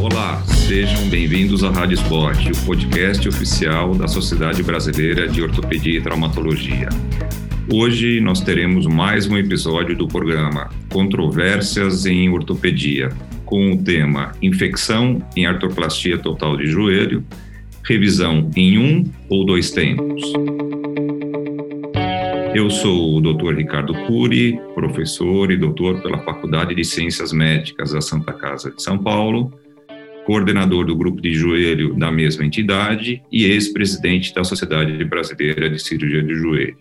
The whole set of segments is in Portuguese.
Olá, sejam bem-vindos à Rádio Sport, o podcast oficial da Sociedade Brasileira de Ortopedia e Traumatologia. Hoje nós teremos mais um episódio do programa Controvérsias em Ortopedia, com o tema Infecção em Artroplastia Total de Joelho, revisão em um ou dois tempos. Eu sou o Dr. Ricardo Cury, professor e doutor pela Faculdade de Ciências Médicas da Santa Casa de São Paulo, coordenador do grupo de joelho da mesma entidade e ex-presidente da Sociedade Brasileira de Cirurgia de Joelho.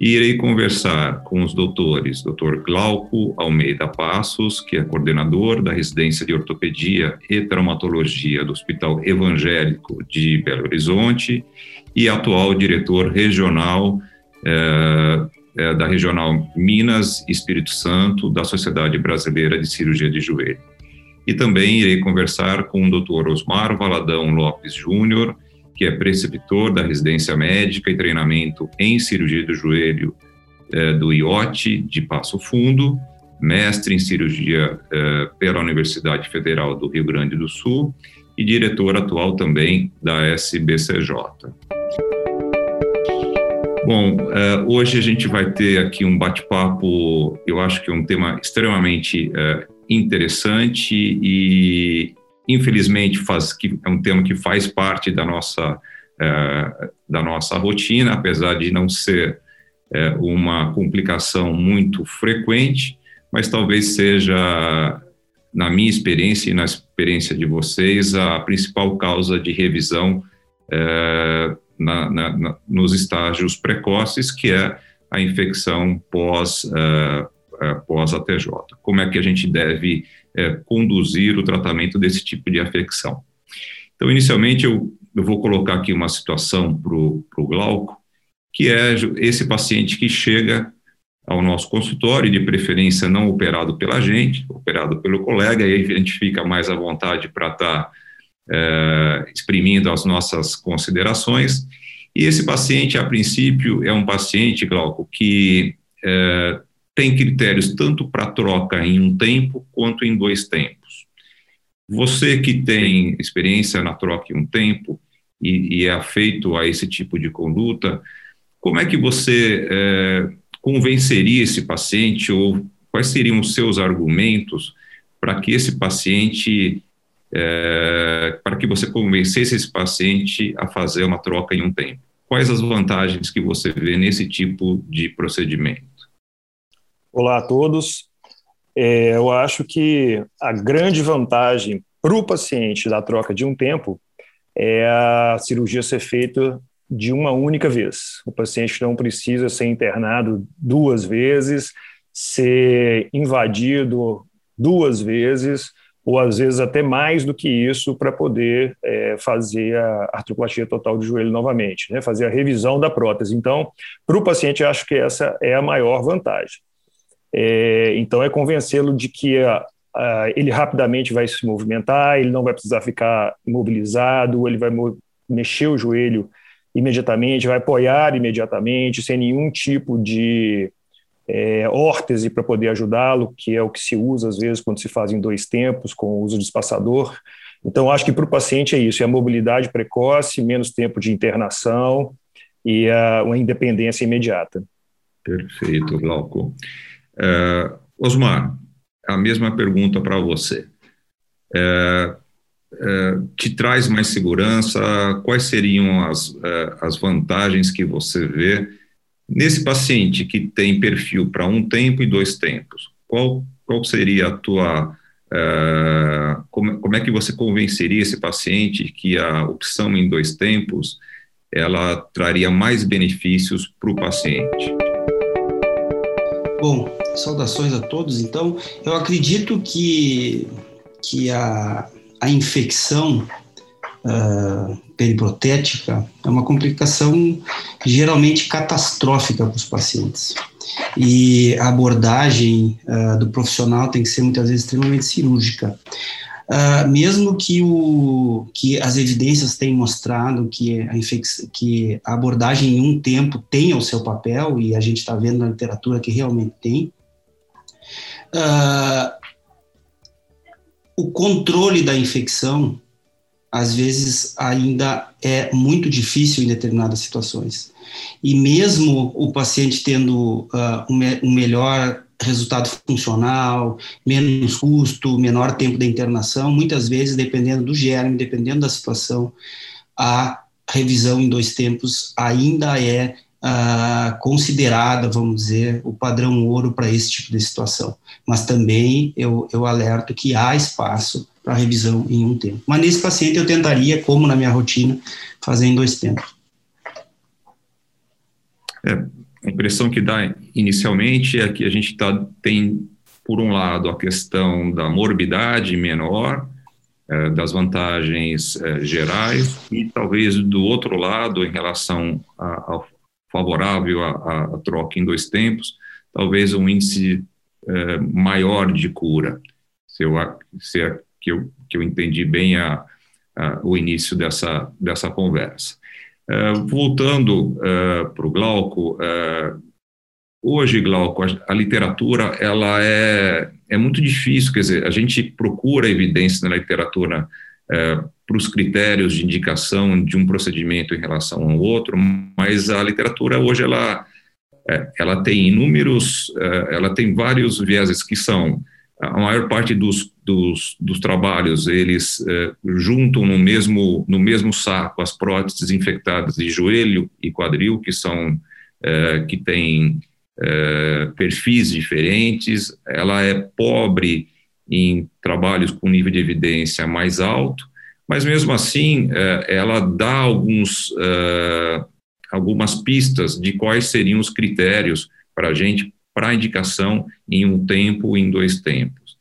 E irei conversar com os doutores Dr. Glauco Almeida Passos, que é coordenador da residência de ortopedia e traumatologia do Hospital Evangélico de Belo Horizonte e atual diretor regional é, é, da Regional Minas Espírito Santo da Sociedade Brasileira de Cirurgia de Joelho. E também irei conversar com o Dr. Osmar Valadão Lopes Júnior, que é preceptor da residência médica e treinamento em cirurgia do joelho é, do IOT de Passo Fundo, mestre em cirurgia é, pela Universidade Federal do Rio Grande do Sul e diretor atual também da SBCJ. Bom, uh, hoje a gente vai ter aqui um bate-papo, eu acho que é um tema extremamente uh, interessante e, infelizmente, faz, que é um tema que faz parte da nossa, uh, da nossa rotina, apesar de não ser uma complicação muito frequente, mas talvez seja, na minha experiência e na experiência de vocês, a principal causa de revisão na, na, na, nos estágios precoces, que é a infecção pós, uh, uh, pós ATJ. Como é que a gente deve uh, conduzir o tratamento desse tipo de afecção? Então, inicialmente, eu, eu vou colocar aqui uma situação para o Glauco, que é esse paciente que chega ao nosso consultório, de preferência não operado pela gente, operado pelo colega, e aí a gente fica mais à vontade para estar tá é, exprimindo as nossas considerações. E esse paciente, a princípio, é um paciente, Glauco, que é, tem critérios tanto para troca em um tempo quanto em dois tempos. Você que tem experiência na troca em um tempo e, e é afeito a esse tipo de conduta, como é que você é, convenceria esse paciente ou quais seriam os seus argumentos para que esse paciente é, para que você convencesse esse paciente a fazer uma troca em um tempo. Quais as vantagens que você vê nesse tipo de procedimento? Olá a todos. É, eu acho que a grande vantagem para o paciente da troca de um tempo é a cirurgia ser feita de uma única vez. O paciente não precisa ser internado duas vezes, ser invadido duas vezes ou às vezes até mais do que isso, para poder é, fazer a artroplastia total de joelho novamente, né, fazer a revisão da prótese. Então, para o paciente, acho que essa é a maior vantagem. É, então, é convencê-lo de que a, a, ele rapidamente vai se movimentar, ele não vai precisar ficar imobilizado, ele vai mexer o joelho imediatamente, vai apoiar imediatamente, sem nenhum tipo de é, órtese para poder ajudá-lo, que é o que se usa às vezes quando se faz em dois tempos, com o uso de espaçador. Então, acho que para o paciente é isso: é a mobilidade precoce, menos tempo de internação e a, uma independência imediata. Perfeito, Glauco. Uh, Osmar, a mesma pergunta para você. Uh, te traz mais segurança? Quais seriam as, as vantagens que você vê Nesse paciente que tem perfil para um tempo e dois tempos, qual, qual seria a tua. Como, como é que você convenceria esse paciente que a opção em dois tempos ela traria mais benefícios para o paciente? Bom, saudações a todos. Então, eu acredito que, que a, a infecção uh, periprotética é uma complicação geralmente catastrófica para os pacientes. E a abordagem uh, do profissional tem que ser muitas vezes extremamente cirúrgica. Uh, mesmo que, o, que as evidências tenham mostrado que a, que a abordagem em um tempo tenha o seu papel, e a gente está vendo na literatura que realmente tem, uh, o controle da infecção, às vezes, ainda é muito difícil em determinadas situações. E mesmo o paciente tendo uh, um, um melhor resultado funcional, menos custo, menor tempo de internação, muitas vezes, dependendo do germe, dependendo da situação, a revisão em dois tempos ainda é uh, considerada, vamos dizer, o padrão ouro para esse tipo de situação. Mas também eu, eu alerto que há espaço para revisão em um tempo. Mas nesse paciente eu tentaria, como na minha rotina, fazer em dois tempos. É, a impressão que dá inicialmente é que a gente tá, tem, por um lado, a questão da morbidade menor, é, das vantagens é, gerais, e talvez do outro lado, em relação ao favorável à, troca em dois tempos, talvez um índice é, maior de cura. Se, eu, se é que, eu, que eu entendi bem a, a, o início dessa, dessa conversa. É, voltando é, para o Glauco, é, hoje, Glauco, a, a, literatura ela é, é muito difícil, quer dizer, a gente procura evidência na literatura para os critérios de indicação de um procedimento em relação ao outro, mas a literatura hoje ela ela tem inúmeros, ela tem vários vieses que são a maior parte dos, dos, dos trabalhos eles juntam no mesmo no mesmo saco as próteses infectadas de joelho e quadril que são que têm perfis diferentes. Ela é pobre em trabalhos com nível de evidência mais alto mas mesmo assim ela dá alguns, algumas pistas de quais seriam os critérios para a gente, para indicação em um tempo, em dois tempos.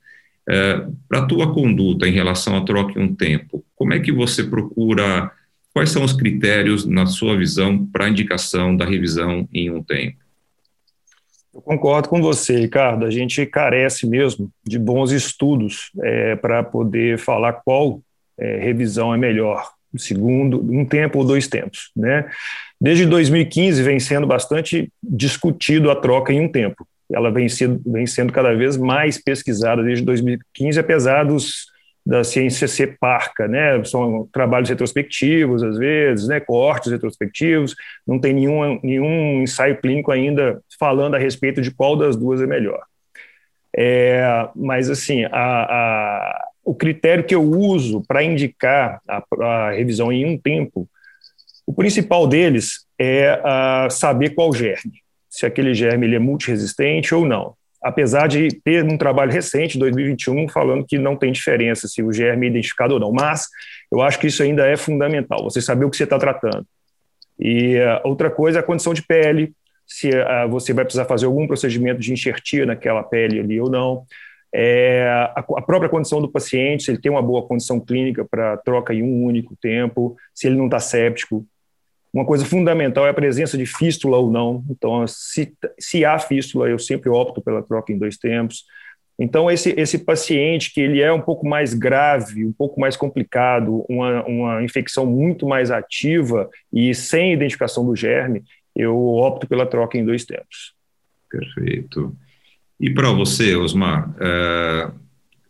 É, para a tua conduta em relação à troca em um tempo, como é que você procura, quais são os critérios, na sua visão, para a indicação da revisão em um tempo? Eu concordo com você, Ricardo. A gente carece mesmo de bons estudos é, para poder falar qual é, revisão é melhor, segundo, um tempo ou dois tempos. Né? Desde 2015 vem sendo bastante discutido a troca em um tempo. Ela vem sendo, vem sendo cada vez mais pesquisada desde 2015, apesar dos, da ciência ser parca, né? São trabalhos retrospectivos, às vezes, né? Cortes retrospectivos, não tem nenhum, nenhum ensaio clínico ainda falando a respeito de qual das duas é melhor. É, mas, assim, a, a, o critério que eu uso para indicar a, a, revisão em um tempo, o principal deles é uh, saber qual germe, se aquele germe ele é multiresistente ou não. Apesar de ter um trabalho recente, 2021, falando que não tem diferença se o germe é identificado ou não, mas eu acho que isso ainda é fundamental, você saber o que você está tratando. E uh, outra coisa é a condição de pele, se uh, você vai precisar fazer algum procedimento de enxertia naquela pele ali ou não é, a, a, própria condição do paciente, se ele tem uma boa condição clínica para troca em um único tempo, se ele não está séptico. Uma coisa fundamental é a presença de fístula ou não. Então, se, se há fístula, eu sempre opto pela troca em dois tempos. Então, esse, esse paciente que ele é um pouco mais grave, um pouco mais complicado, uma, uma infecção muito mais ativa e sem identificação do germe, eu opto pela troca em dois tempos. Perfeito. E para você, Osmar, é,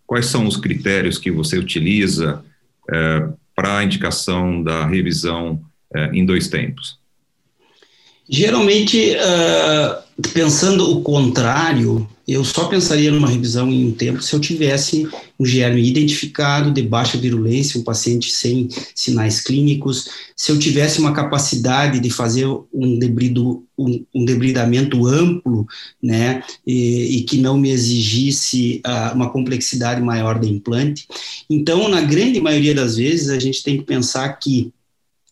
quais são os critérios que você utiliza é, para a indicação da revisão é, em dois tempos? Geralmente, uh, pensando o contrário, eu só pensaria numa revisão em um tempo se eu tivesse um germe identificado, de baixa virulência, um paciente sem sinais clínicos, se eu tivesse uma capacidade de fazer um, debrido, um, um debridamento amplo, né, e, e, que não me exigisse uh, uma complexidade maior de implante. Então, na grande maioria das vezes, a gente tem que pensar que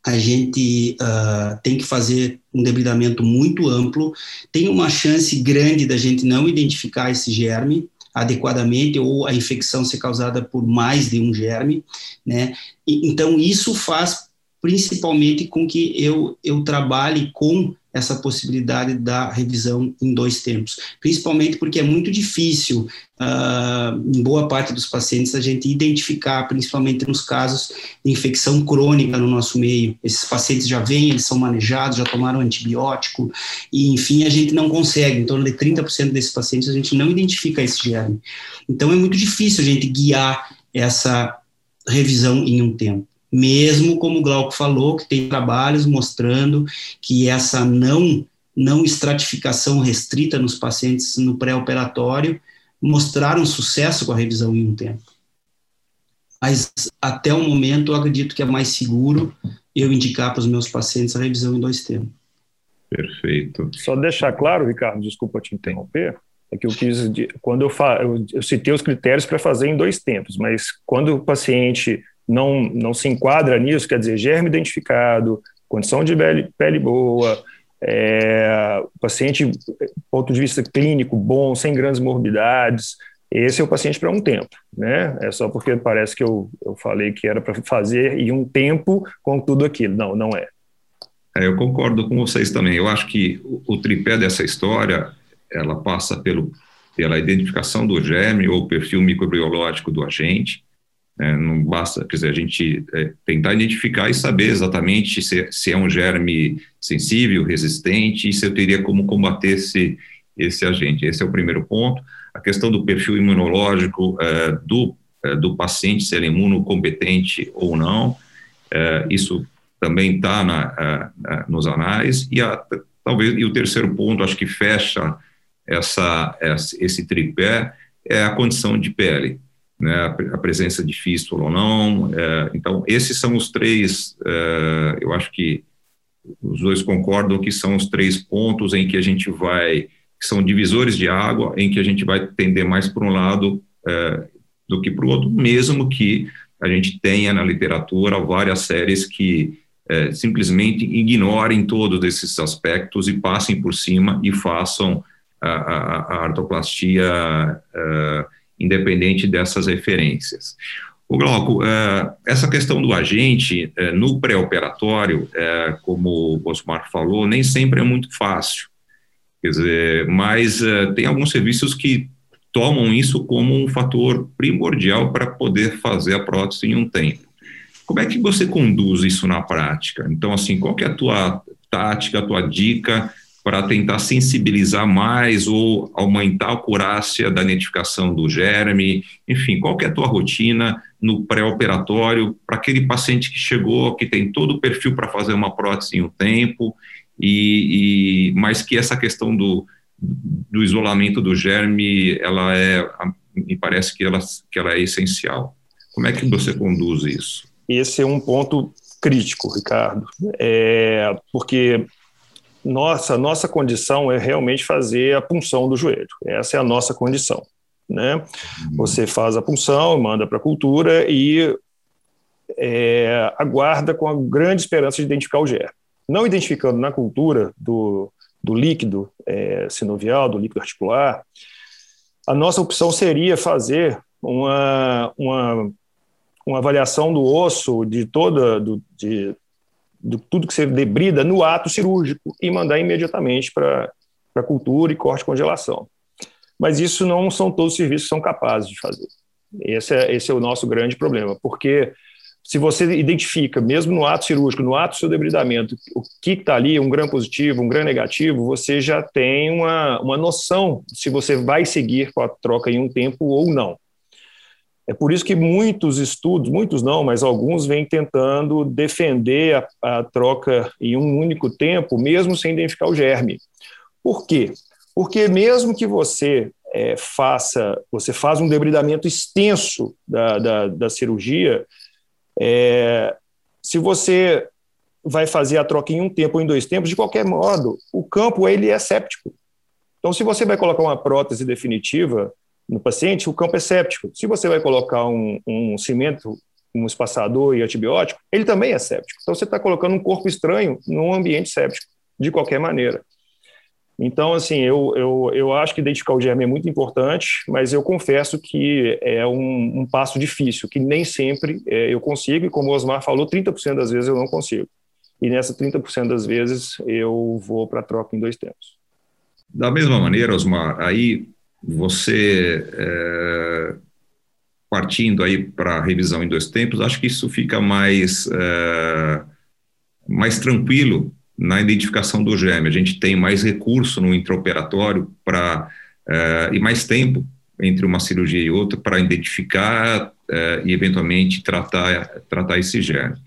a gente uh, tem que fazer um debridamento muito amplo, tem uma chance grande da gente não identificar esse germe adequadamente ou a infecção ser causada por mais de um germe, né? E, então isso faz principalmente com que eu, eu trabalhe com essa possibilidade da revisão em dois tempos, principalmente porque é muito difícil, uh, em boa parte dos pacientes, a gente identificar, principalmente nos casos de infecção crônica no nosso meio. Esses pacientes já vêm, eles são manejados, já tomaram antibiótico, e enfim, a gente não consegue. Em torno de 30% desses pacientes a gente não identifica esse germe. Então é muito difícil a gente guiar essa revisão em um tempo. Mesmo como o Glauco falou, que tem trabalhos mostrando que essa não, não estratificação restrita nos pacientes no pré-operatório mostraram sucesso com a revisão em um tempo. Mas até o momento eu acredito que é mais seguro eu indicar para os meus pacientes a revisão em dois tempos. Perfeito. Só deixar claro, Ricardo, desculpa te interromper, é que eu quis, quando eu, fa, eu, eu citei os critérios para fazer em dois tempos, mas quando o paciente não, não se enquadra nisso, quer dizer, germe identificado, condição de pele, boa, é, paciente, ponto de vista clínico bom, sem grandes morbidades, esse é o paciente para um tempo, né? É só porque parece que eu, eu falei que era para fazer em um tempo com tudo aquilo. Não, não é. é. Eu concordo com vocês também. Eu acho que o, o tripé dessa história ela passa pelo, pela identificação do germe ou perfil microbiológico do agente. É, não basta, quer dizer, a gente é, tentar identificar e saber exatamente se, se, é um germe sensível, resistente, e se eu teria como combater esse, esse agente. Esse é o primeiro ponto. A questão do perfil imunológico é, do, é, do paciente, se ele é imunocompetente ou não, é, isso também está nos anais. E a, talvez e o terceiro ponto, acho que fecha essa, esse tripé é a condição de pele, né, a presença de fístula ou não. É, então, esses são os três, é, eu acho que os dois concordam que são os três pontos em que a gente vai, que são divisores de água, em que a gente vai tender mais para um lado é, do que para o outro, mesmo que a gente tenha na literatura várias séries que é, simplesmente ignorem todos esses aspectos e passem por cima e façam a, a, a artoplastia uh, independente dessas referências. O Glauco, uh, essa questão do agente uh, no pré-operatório, como o Osmar falou, nem sempre é muito fácil. Quer dizer, mas tem alguns serviços que tomam isso como um fator primordial para poder fazer a prótese em um tempo. Como é que você conduz isso na prática? Então, assim, qual é a tua tática, a tua dica para tentar sensibilizar mais ou aumentar a acurácia da identificação do germe, enfim, qual é a tua rotina no pré-operatório para aquele paciente que chegou, que tem todo o perfil para fazer uma prótese em um tempo, e, e mas que essa questão do, do isolamento do germe, ela é, me parece que ela, que ela é essencial. Como é que você conduz isso? Esse é um ponto crítico, Ricardo, é, porque nossa, nossa condição é realmente fazer a punção do joelho. Essa é a nossa condição. Né? Uhum. Você faz a punção, manda para a cultura e é, aguarda com a grande esperança de identificar o germe. Não identificando na cultura do, do líquido é, sinovial, do líquido articular, a nossa opção seria fazer uma, uma, uma avaliação do osso, de toda, do, de, de tudo que você debrida no ato cirúrgico e mandar imediatamente para a cultura e corte e congelação. Mas isso não são todos os serviços que são capazes de fazer. Esse é, esse é o nosso grande problema, porque se você identifica, mesmo no ato cirúrgico, no ato do seu debridamento, o que está ali, um gram positivo, um gram negativo, você já tem uma, uma noção se você vai seguir com a troca em um tempo ou não. É por isso que muitos estudos, muitos não, mas alguns vêm tentando defender a, a troca em um único tempo, mesmo sem identificar o germe. Por quê? Porque mesmo que você é, faça, você faz um debridamento extenso da, da, da cirurgia, é, se você vai fazer a troca em um tempo ou em dois tempos, de qualquer modo, o campo ele é séptico. Então, se você vai colocar uma prótese definitiva, no paciente, o campo é séptico. Se você vai colocar um, um cimento, um espaçador e antibiótico, ele também é séptico. Então, você está colocando um corpo estranho num ambiente séptico, de qualquer maneira. Então, assim, eu, eu, eu acho que identificar o germe é muito importante, mas eu confesso que é um, um passo difícil, que nem sempre é, eu consigo, e como o Osmar falou, 30% das vezes eu não consigo. E nessa 30% das vezes eu vou para a troca em dois tempos. Da mesma maneira, Osmar, aí você é, partindo aí para a revisão em dois tempos, acho que isso fica mais, é, mais tranquilo na identificação do germe. A gente tem mais recurso no intraoperatório para é, e mais tempo entre uma cirurgia e outra para identificar é, e, eventualmente, tratar, tratar esse germe.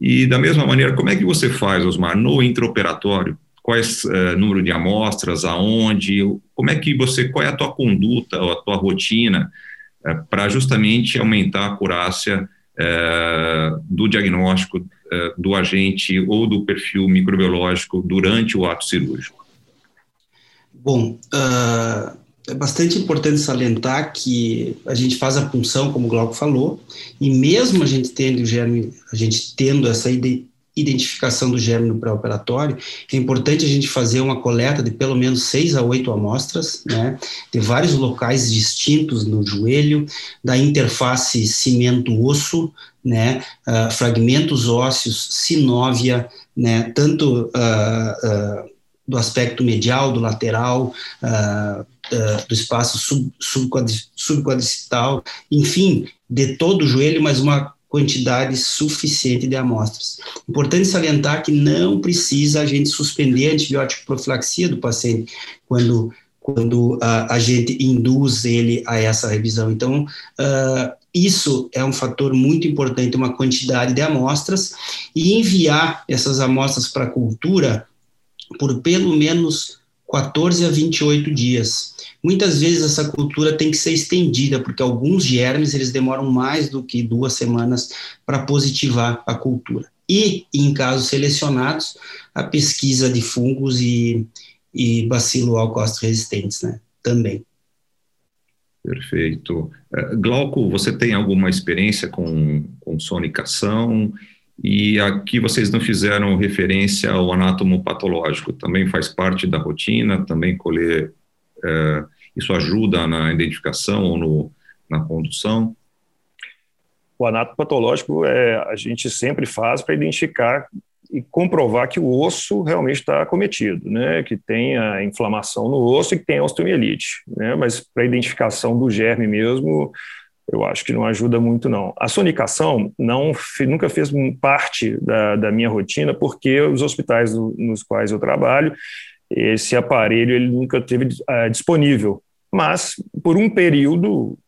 E, da mesma maneira, como é que você faz, Osmar, no intraoperatório? Quais é, número de amostras, aonde, como é que você, qual é a tua conduta, a tua rotina é, para justamente aumentar a acurácia é, do diagnóstico do agente ou do perfil microbiológico durante o ato cirúrgico? Bom, uh, é bastante importante salientar que a gente faz a punção, como o Glauco falou, e mesmo a gente tendo o germe, a gente tendo essa identificação do germe no pré-operatório, é importante a gente fazer uma coleta de pelo menos seis a oito amostras, né, de vários locais distintos no joelho, da interface cimento-osso, né, uh, fragmentos ósseos, sinóvia, né, tanto uh, uh, do aspecto medial, do lateral, do espaço sub, enfim, de todo o joelho, mas uma quantidade suficiente de amostras. Importante salientar que não precisa a gente suspender a antibiótico profilaxia do paciente quando quando a gente induz ele a essa revisão. Então, uh, isso é um fator muito importante, uma quantidade de amostras, e enviar essas amostras para a cultura por pelo menos 14 a 28 dias. Muitas vezes essa cultura tem que ser estendida, porque alguns germes eles demoram mais do que duas semanas para positivar a cultura. E, em casos selecionados, a pesquisa de fungos e, e bacilo alcoócitos resistentes, né, também. Perfeito. Uh, Glauco, você tem alguma experiência com, com sonicação? E aqui vocês não fizeram referência ao anátomo patológico, também faz parte da rotina, também colher, é, isso ajuda na identificação ou na condução? O anátomo patológico é, a gente sempre faz para identificar e comprovar que o osso realmente está acometido, né? que tem a inflamação no osso e que tem osteomielite. Né? Mas para identificação do germe mesmo, eu acho que não ajuda muito, não. A sonicação não, nunca fez parte da, da minha rotina, porque os hospitais do, nos quais eu trabalho, esse aparelho ele nunca teve uh, disponível. Mas, por um período,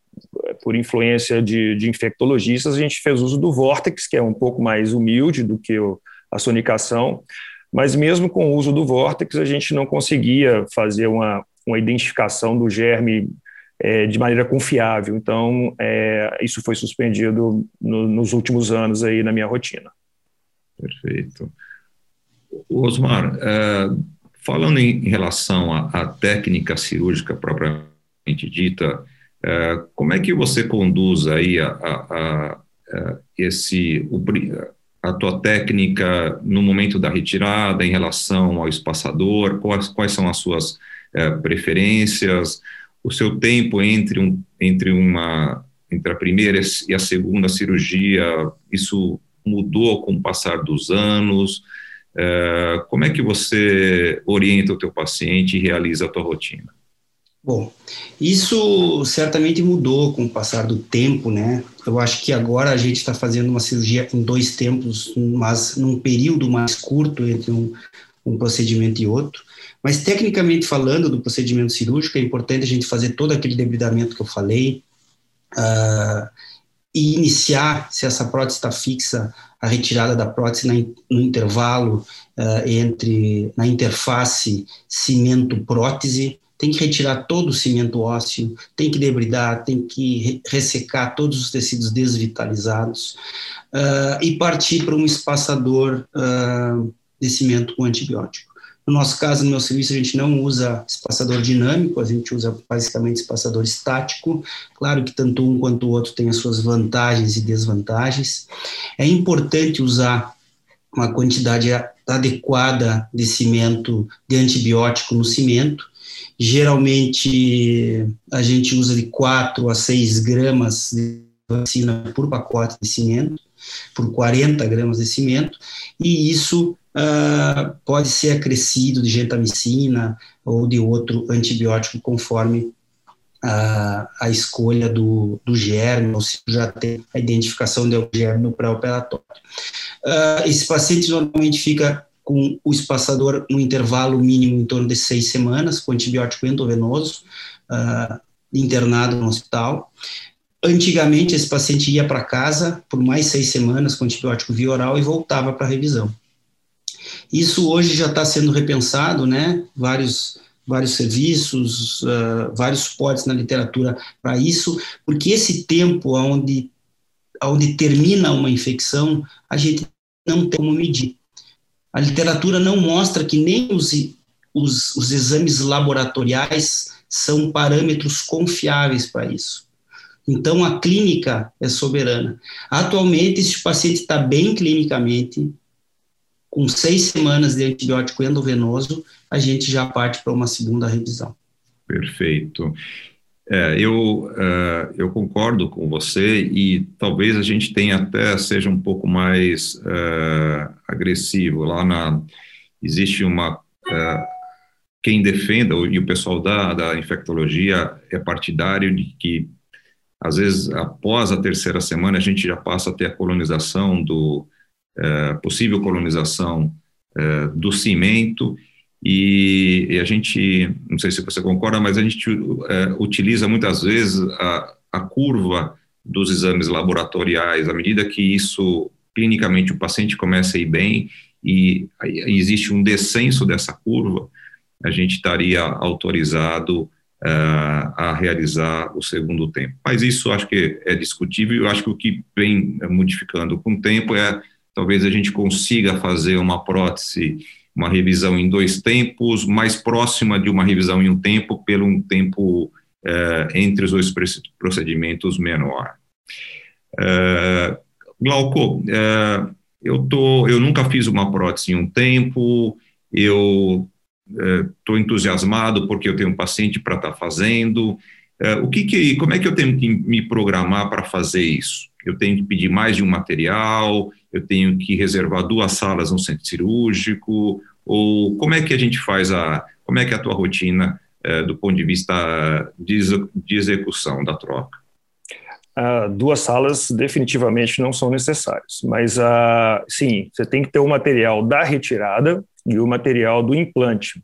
por influência de, de, infectologistas, a gente fez uso do Vortex, que é um pouco mais humilde do que o, a sonicação, mas mesmo com o uso do Vortex, a gente não conseguia fazer uma, uma identificação do germe é, de maneira confiável. Então, é, isso foi suspendido no, nos últimos anos aí na minha rotina. Perfeito. Osmar, é, falando em relação à, técnica cirúrgica propriamente dita, é, como é que você conduz aí a, a, a esse o, a tua técnica no momento da retirada em relação ao espaçador? Quais, quais são as suas é, preferências? O seu tempo entre, um, entre, uma, entre a primeira e a segunda cirurgia, isso mudou com o passar dos anos? É, como é que você orienta o teu paciente e realiza a tua rotina? Bom, isso certamente mudou com o passar do tempo, né? Eu acho que agora a gente está fazendo uma cirurgia em dois tempos, mas num período mais curto entre um, um procedimento e outro. Mas, tecnicamente falando, do procedimento cirúrgico, é importante a gente fazer todo aquele debridamento que eu falei uh, e iniciar, se essa prótese está fixa, a retirada da prótese na, no intervalo uh, entre, na interface cimento-prótese, tem que retirar todo o cimento ósseo, tem que debridar, tem que ressecar todos os tecidos desvitalizados uh, e partir para um espaçador uh, de cimento com antibiótico. No nosso caso, no meu serviço, a gente não usa espaçador dinâmico, a gente usa basicamente espaçador estático. Claro que tanto um quanto o outro tem as suas vantagens e desvantagens. É importante usar uma quantidade adequada de cimento, de antibiótico no cimento. Geralmente, a gente usa de 4 a 6 gramas de vacina por pacote de cimento, por 40 gramas de cimento, e isso uh, pode ser acrescido de gentamicina ou de outro antibiótico conforme a, a escolha do, do germe, ou se já tem a identificação do germe no pré-operatório. Uh, esse paciente normalmente fica com o espaçador no intervalo mínimo em torno de seis semanas, com antibiótico endovenoso, uh, internado no hospital. Antigamente, esse paciente ia para casa por mais seis semanas com antibiótico via oral e voltava para revisão. Isso hoje já está sendo repensado, né? Vários, vários serviços, uh, vários suportes na literatura para isso, porque esse tempo onde, onde termina uma infecção, a gente não tem como medir. A literatura não mostra que nem os, os, os exames laboratoriais são parâmetros confiáveis para isso. Então, a clínica é soberana. Atualmente, esse paciente está bem clinicamente, com seis semanas de antibiótico endovenoso, a gente já parte para uma segunda revisão. Perfeito. É, eu, uh, eu concordo com você e talvez a gente tenha até seja um pouco mais uh, agressivo. Lá na existe uma uh, quem defenda e o pessoal da, da infectologia é partidário de que às vezes após a terceira semana a gente já passa a ter a colonização do possível colonização do cimento. E, e, a gente, não sei se você concorda, mas a gente é, utiliza muitas vezes a, a curva dos exames laboratoriais, à medida que isso, clinicamente, o paciente começa a ir bem e, existe um descenso dessa curva, a gente estaria autorizado a realizar o segundo tempo. Mas isso acho que é discutível, eu acho que o que vem modificando com o tempo é talvez a gente consiga fazer uma prótese uma revisão em dois tempos, mais próxima de uma revisão em um tempo, pelo um tempo é, entre os dois procedimentos menor. É, Glauco, eu, tô, eu nunca fiz uma prótese em um tempo, eu estou entusiasmado porque eu tenho um paciente para estar tá fazendo. o que, que como é que eu tenho que me programar para fazer isso? Eu tenho que pedir mais de um material, eu tenho que reservar duas salas no centro cirúrgico, ou como é que a gente faz a, como é que é a tua rotina é, do ponto de vista de, execução da troca? Uh, duas salas definitivamente não são necessárias, mas uh, sim, você tem que ter o material da retirada e o material do implante.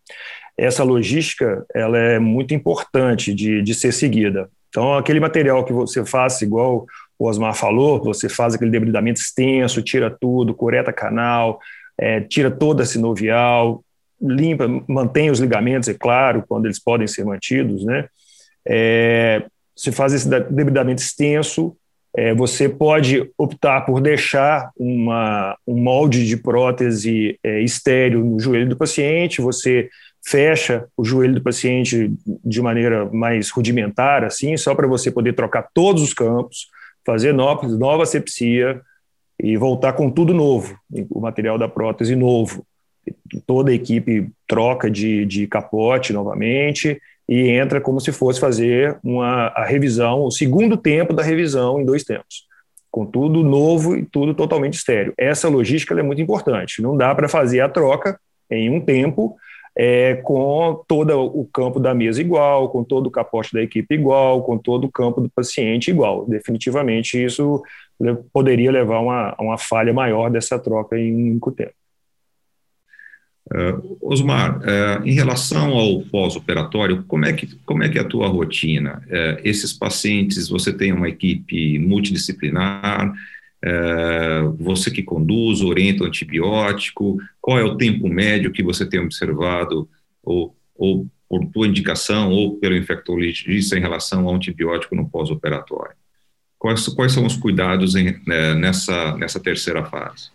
Essa logística ela é muito importante de, de ser seguida. Então, aquele material que você faz, igual o Osmar falou, você faz aquele debridamento extenso, tira tudo, cureta canal, é, tira toda a sinovial, limpa, mantém os ligamentos, é claro, quando eles podem ser mantidos, né? É, se faz esse debridamento extenso, é, você pode optar por deixar uma, um molde de prótese é, estéreo no joelho do paciente, você fecha o joelho do paciente de maneira mais rudimentar, assim, só para você poder trocar todos os campos, fazer nova, nova sepsia, e voltar com tudo novo, o material da prótese novo. Toda a equipe troca de, de capote novamente e entra como se fosse fazer uma, a revisão, o segundo tempo da revisão em dois tempos, com tudo novo e tudo totalmente estéreo. Essa logística é muito importante. Não dá para fazer a troca em um tempo é, com todo o campo da mesa igual, com todo o capote da equipe igual, com todo o campo do paciente igual. Definitivamente isso poderia levar a uma, uma falha maior dessa troca em um único tempo. Uh, Osmar, uh, em relação ao pós-operatório, como, é que, como é que é a tua rotina? Uh, esses pacientes, você tem uma equipe multidisciplinar, você que conduz, orienta o antibiótico, qual é o tempo médio que você tem observado, ou, ou por tua indicação, ou pelo infectologista em relação ao antibiótico no pós-operatório? Quais, quais são os cuidados em, nessa, nessa terceira fase?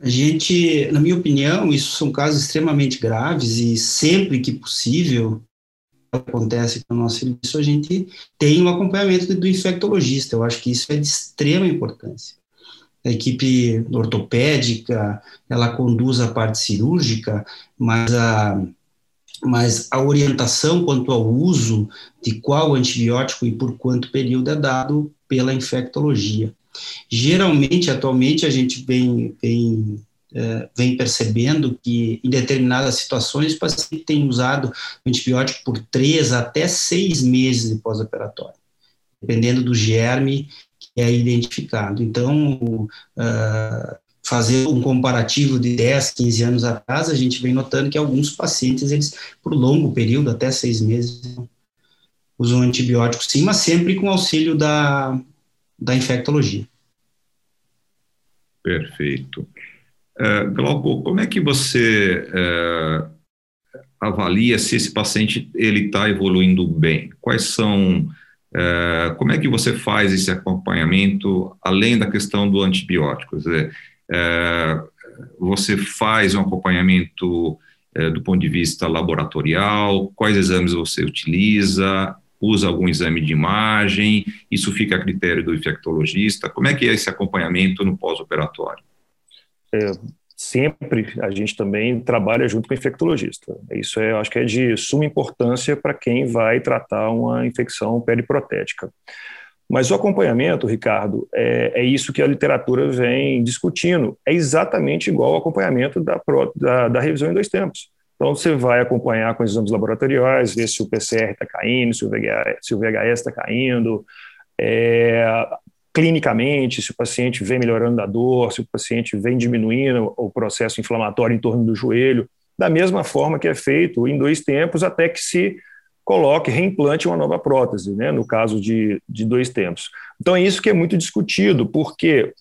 A gente, na minha opinião, isso são casos extremamente graves e sempre que possível acontece com o nosso serviço, a gente tem um acompanhamento do infectologista. Eu acho que isso é de extrema importância. A equipe ortopédica, ela conduz a parte cirúrgica, mas a, mas a orientação quanto ao uso de qual antibiótico e por quanto período é dado pela infectologia. Geralmente, atualmente, a gente vem, vem, é, vem percebendo que em determinadas situações o paciente tem usado antibiótico por três até seis meses de pós-operatório, dependendo do germe que é identificado. Então, uh, fazer um comparativo de 10, 15 anos atrás, a gente vem notando que alguns pacientes, eles, por longo período, até seis meses, usam antibióticos sim, mas sempre com auxílio da, da infectologia. Perfeito. Uh, Glauco, como é que você uh, avalia se esse paciente ele está evoluindo bem? Quais são, uh, como é que você faz esse acompanhamento além da questão do antibiótico? Quer dizer, você faz um acompanhamento do ponto de vista laboratorial? Quais exames você utiliza? Usa algum exame de imagem, isso fica a critério do infectologista. Como é que é esse acompanhamento no pós-operatório? É, sempre a gente também trabalha junto com o infectologista. Isso é, acho que é de suma importância para quem vai tratar uma infecção periprotética. Mas o acompanhamento, Ricardo, é, é, isso que a literatura vem discutindo. É exatamente igual ao acompanhamento da, da, da revisão em dois tempos. Então, você vai acompanhar com exames laboratoriais, ver se o PCR está caindo, se o VHS, se o VHS está caindo, é, clinicamente, se o paciente vem melhorando da dor, se o paciente vem diminuindo o processo inflamatório em torno do joelho, da mesma forma que é feito em dois tempos, até que se coloque, reimplante uma nova prótese, né, no caso de, de dois tempos. Então, é isso que é muito discutido, porque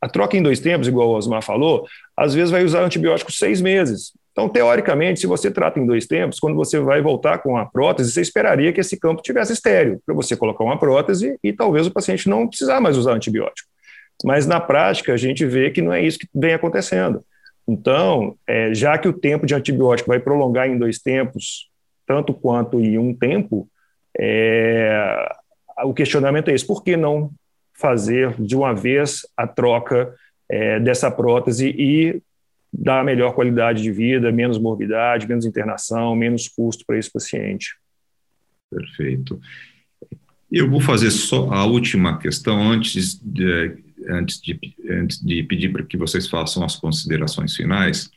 a troca em dois tempos, igual o Osmar falou, às vezes vai usar antibiótico seis meses. Então, teoricamente, se você trata em dois tempos, quando você vai voltar com a prótese, você esperaria que esse campo tivesse estéreo, para você colocar uma prótese e talvez o paciente não precisar mais usar antibiótico. Mas na prática, a gente vê que não é isso que vem acontecendo. Então, é, já que o tempo de antibiótico vai prolongar em dois tempos, tanto quanto em um tempo, é, o questionamento é esse: por que não fazer de uma vez a troca é, dessa prótese e dar melhor qualidade de vida, menos morbidade, menos internação, menos custo para esse paciente. Perfeito. Eu vou fazer só a última questão antes de, antes de, antes de pedir para que vocês façam as considerações finais.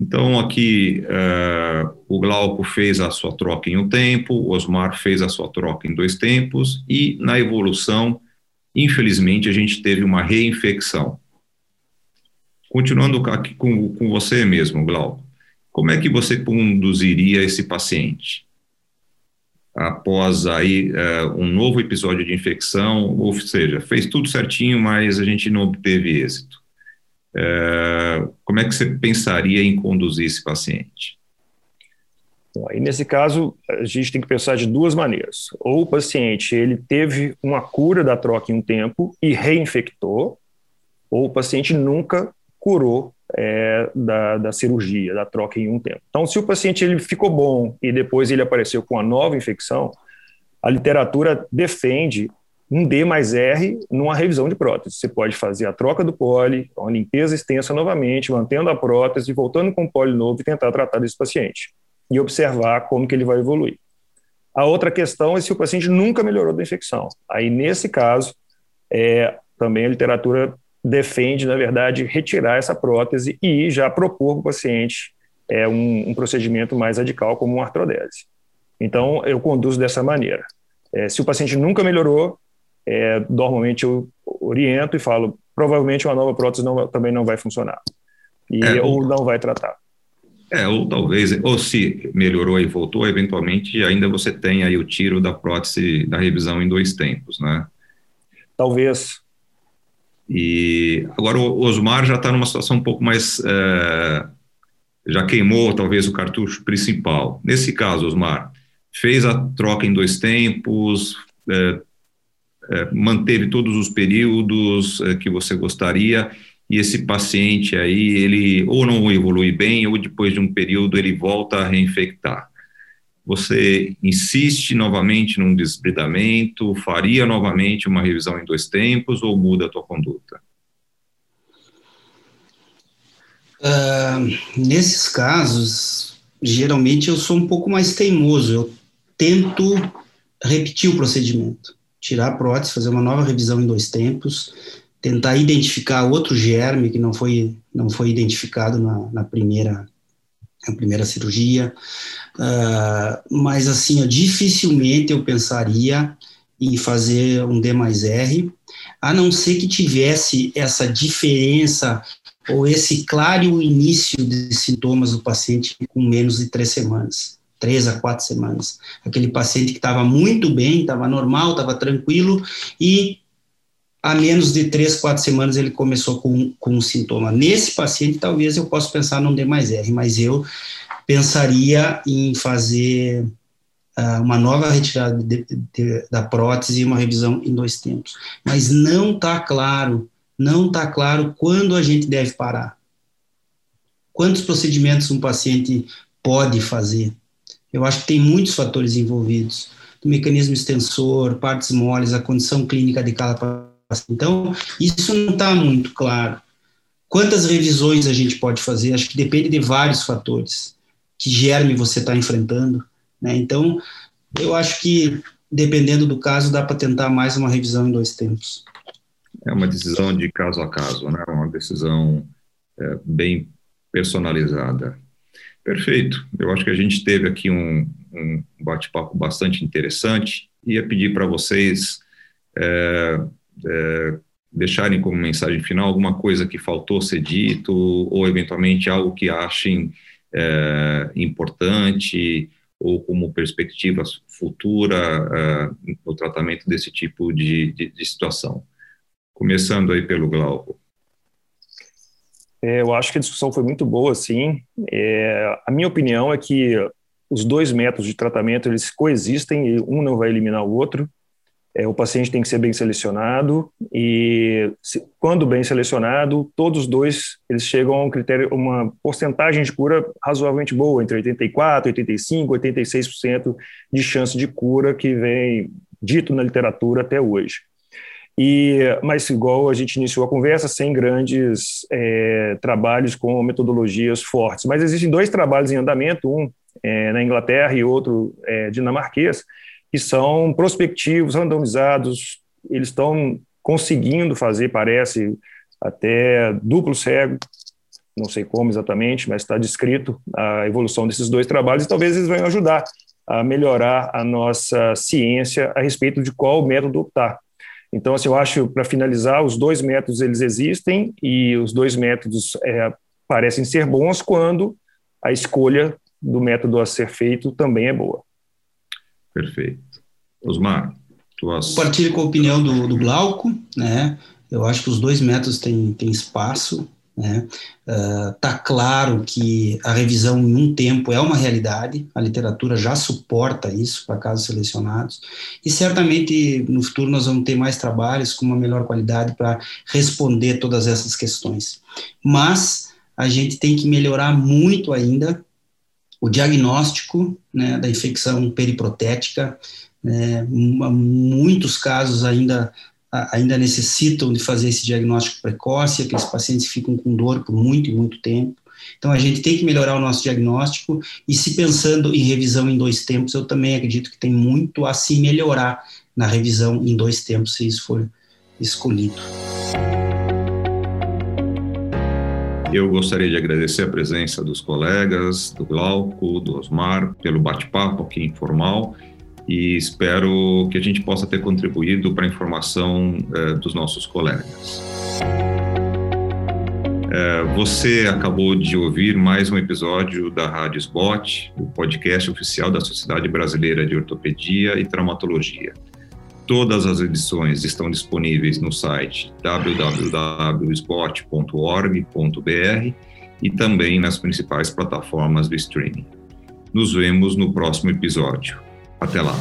Então, aqui, uh, o Glauco fez a sua troca em um tempo, o Osmar fez a sua troca em dois tempos, e na evolução, infelizmente, a gente teve uma reinfecção. Continuando aqui com, com você mesmo, Glauco, como é que você conduziria esse paciente? Após aí uh, um novo episódio de infecção, ou seja, fez tudo certinho, mas a gente não obteve êxito. Uh, como é que você pensaria em conduzir esse paciente? Bom, aí nesse caso, a gente tem que pensar de duas maneiras. Ou o paciente ele teve uma cura da troca em um tempo e reinfectou, ou o paciente nunca curou é, da, da, cirurgia, da troca em um tempo. Então, se o paciente ele ficou bom e depois ele apareceu com uma nova infecção, a literatura defende um D mais R numa revisão de prótese. Você pode fazer a troca do poli, uma limpeza extensa novamente, mantendo a prótese, voltando com o poli novo e tentar tratar desse paciente e observar como que ele vai evoluir. A outra questão é se o paciente nunca melhorou da infecção. Aí, nesse caso, é, também a literatura defende, na verdade, retirar essa prótese e já propor para o paciente é, um, um, procedimento mais radical, como uma artrodese. Então, eu conduzo dessa maneira. É, se o paciente nunca melhorou, é, normalmente eu oriento e falo, provavelmente uma nova prótese não, também não vai funcionar. E, é, ou, não vai tratar. É, ou talvez, ou se melhorou e voltou, eventualmente ainda você tem aí o tiro da prótese da revisão em dois tempos, né? Talvez, e agora o Osmar já está numa situação um pouco mais. É, já queimou talvez o cartucho principal. Nesse caso, Osmar, fez a troca em dois tempos, é, é, manteve todos os períodos que você gostaria, e esse paciente aí, ele ou não evolui bem, ou depois de um período ele volta a reinfectar você insiste novamente num desbridamento, faria novamente uma revisão em dois tempos ou muda a tua conduta? Uh, nesses casos, geralmente eu sou um pouco mais teimoso, eu tento repetir o procedimento, tirar a prótese, fazer uma nova revisão em dois tempos, tentar identificar outro germe que não foi, não foi identificado na, na primeira a primeira cirurgia, uh, mas assim, dificilmente eu pensaria em fazer um D mais R, a não ser que tivesse essa diferença ou esse claro início de sintomas do paciente com menos de três semanas. três a quatro semanas. Aquele paciente que estava muito bem, estava normal, estava tranquilo, e a menos de três, quatro semanas ele começou com, com um sintoma. Nesse paciente, talvez eu possa pensar num D mais R, mas eu pensaria em fazer uh, uma nova retirada de, de, da prótese e uma revisão em dois tempos. Mas não está claro, não está claro quando a gente deve parar. Quantos procedimentos um paciente pode fazer? Eu acho que tem muitos fatores envolvidos. O mecanismo extensor, partes moles, a condição clínica de cada paciente. Então, isso não está muito claro. Quantas revisões a gente pode fazer? Acho que depende de vários fatores. Que germe você está enfrentando? Né? Então, eu acho que, dependendo do caso, dá para tentar mais uma revisão em dois tempos. É uma decisão de caso a caso, né? uma decisão é, bem personalizada. Perfeito. Eu acho que a gente teve aqui um, um bate-papo bastante interessante. Ia pedir para vocês é, é, deixarem como mensagem final alguma coisa que faltou ser dito, ou eventualmente algo que achem é, importante, ou como perspectiva futura uh, no tratamento desse tipo de, de, de situação. Começando aí pelo Glauco. É, eu acho que a discussão foi muito boa, sim. É, a minha opinião é que os dois métodos de tratamento eles coexistem e um não vai eliminar o outro. É, o paciente tem que ser bem selecionado e, se, quando bem selecionado, todos os dois eles chegam a um critério, uma porcentagem de cura razoavelmente boa, entre 84, 85, 86% de chance de cura que vem dito na literatura até hoje. E, mas igual a gente iniciou a conversa, sem grandes é, trabalhos com metodologias fortes. Mas existem dois trabalhos em andamento, um é, na Inglaterra e outro é, dinamarquês, que são prospectivos, randomizados, eles estão conseguindo fazer, parece, até duplo cego, não sei como exatamente, mas está descrito a evolução desses dois trabalhos e talvez eles venham ajudar a melhorar a nossa ciência a respeito de qual método optar. Então, assim, eu acho, para finalizar, os dois métodos eles existem e os dois métodos é, parecem ser bons quando a escolha do método a ser feito também é boa. Perfeito. Osmar, tuas... Compartilho com a opinião do, do Glauco, né? Eu acho que os dois métodos têm, têm espaço, né? Uh, tá claro que a revisão em um tempo é uma realidade, a literatura já suporta isso para casos selecionados, e certamente no futuro nós vamos ter mais trabalhos com uma melhor qualidade para responder todas essas questões. Mas a gente tem que melhorar muito ainda o diagnóstico né, da infecção periprotética. Né, muitos casos ainda ainda necessitam de fazer esse diagnóstico precoce, aqueles pacientes ficam com dor por muito e muito tempo. Então, a gente tem que melhorar o nosso diagnóstico e, se pensando em revisão em dois tempos, eu também acredito que tem muito a se melhorar na revisão em dois tempos, se isso for escolhido. Eu gostaria de agradecer a presença dos colegas, do Glauco, do Osmar, pelo bate-papo aqui informal e espero que a gente possa ter contribuído para a informação é, dos nossos colegas. É, você acabou de ouvir mais um episódio da Rádio Spot, o podcast oficial da Sociedade Brasileira de Ortopedia e Traumatologia. Todas as edições estão disponíveis no site www.spot.org.br e também nas principais plataformas do streaming. Nos vemos no próximo episódio. Até lá.